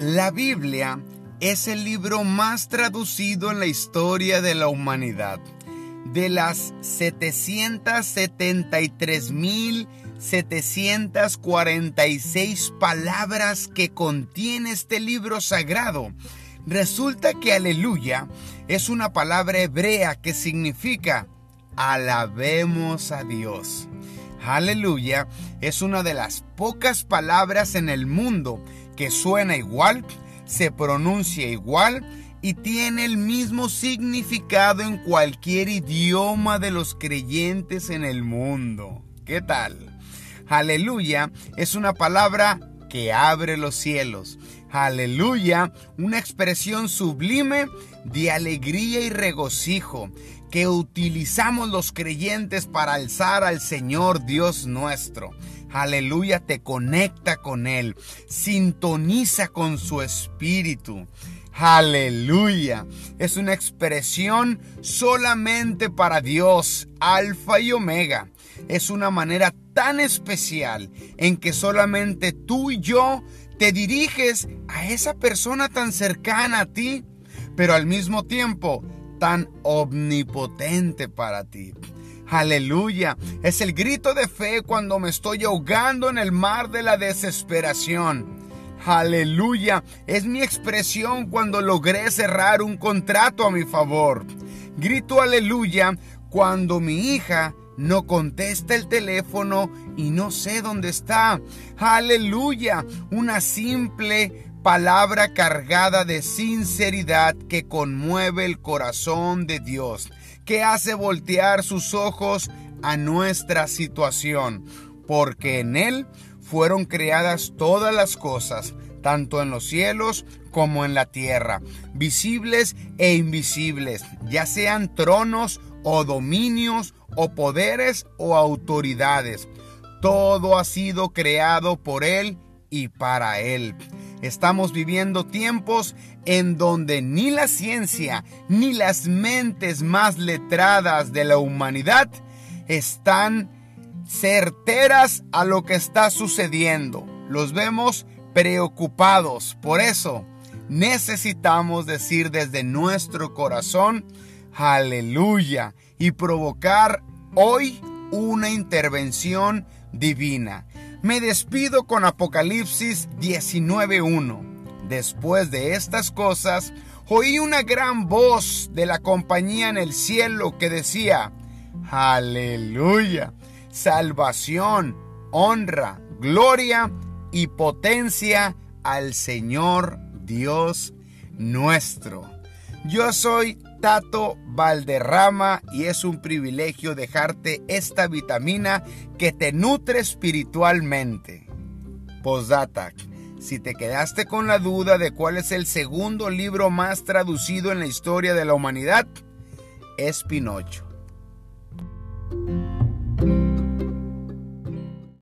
La Biblia es el libro más traducido en la historia de la humanidad. De las 773.746 palabras que contiene este libro sagrado, resulta que aleluya es una palabra hebrea que significa alabemos a Dios. Aleluya es una de las pocas palabras en el mundo que suena igual, se pronuncia igual y tiene el mismo significado en cualquier idioma de los creyentes en el mundo. ¿Qué tal? Aleluya es una palabra que abre los cielos. Aleluya, una expresión sublime de alegría y regocijo que utilizamos los creyentes para alzar al Señor Dios nuestro. Aleluya, te conecta con Él, sintoniza con su espíritu. Aleluya. Es una expresión solamente para Dios, alfa y omega. Es una manera tan especial en que solamente tú y yo te diriges a esa persona tan cercana a ti, pero al mismo tiempo tan omnipotente para ti. Aleluya. Es el grito de fe cuando me estoy ahogando en el mar de la desesperación. Aleluya. Es mi expresión cuando logré cerrar un contrato a mi favor. Grito aleluya cuando mi hija no contesta el teléfono y no sé dónde está. Aleluya. Una simple palabra cargada de sinceridad que conmueve el corazón de Dios, que hace voltear sus ojos a nuestra situación, porque en Él fueron creadas todas las cosas, tanto en los cielos como en la tierra, visibles e invisibles, ya sean tronos o dominios o poderes o autoridades. Todo ha sido creado por Él y para Él. Estamos viviendo tiempos en donde ni la ciencia ni las mentes más letradas de la humanidad están certeras a lo que está sucediendo. Los vemos preocupados. Por eso necesitamos decir desde nuestro corazón, aleluya, y provocar hoy una intervención divina. Me despido con Apocalipsis 19.1. Después de estas cosas, oí una gran voz de la compañía en el cielo que decía, Aleluya, salvación, honra, gloria y potencia al Señor Dios nuestro. Yo soy Tato Valderrama y es un privilegio dejarte esta vitamina que te nutre espiritualmente. Postdata. Si te quedaste con la duda de cuál es el segundo libro más traducido en la historia de la humanidad, es Pinocho.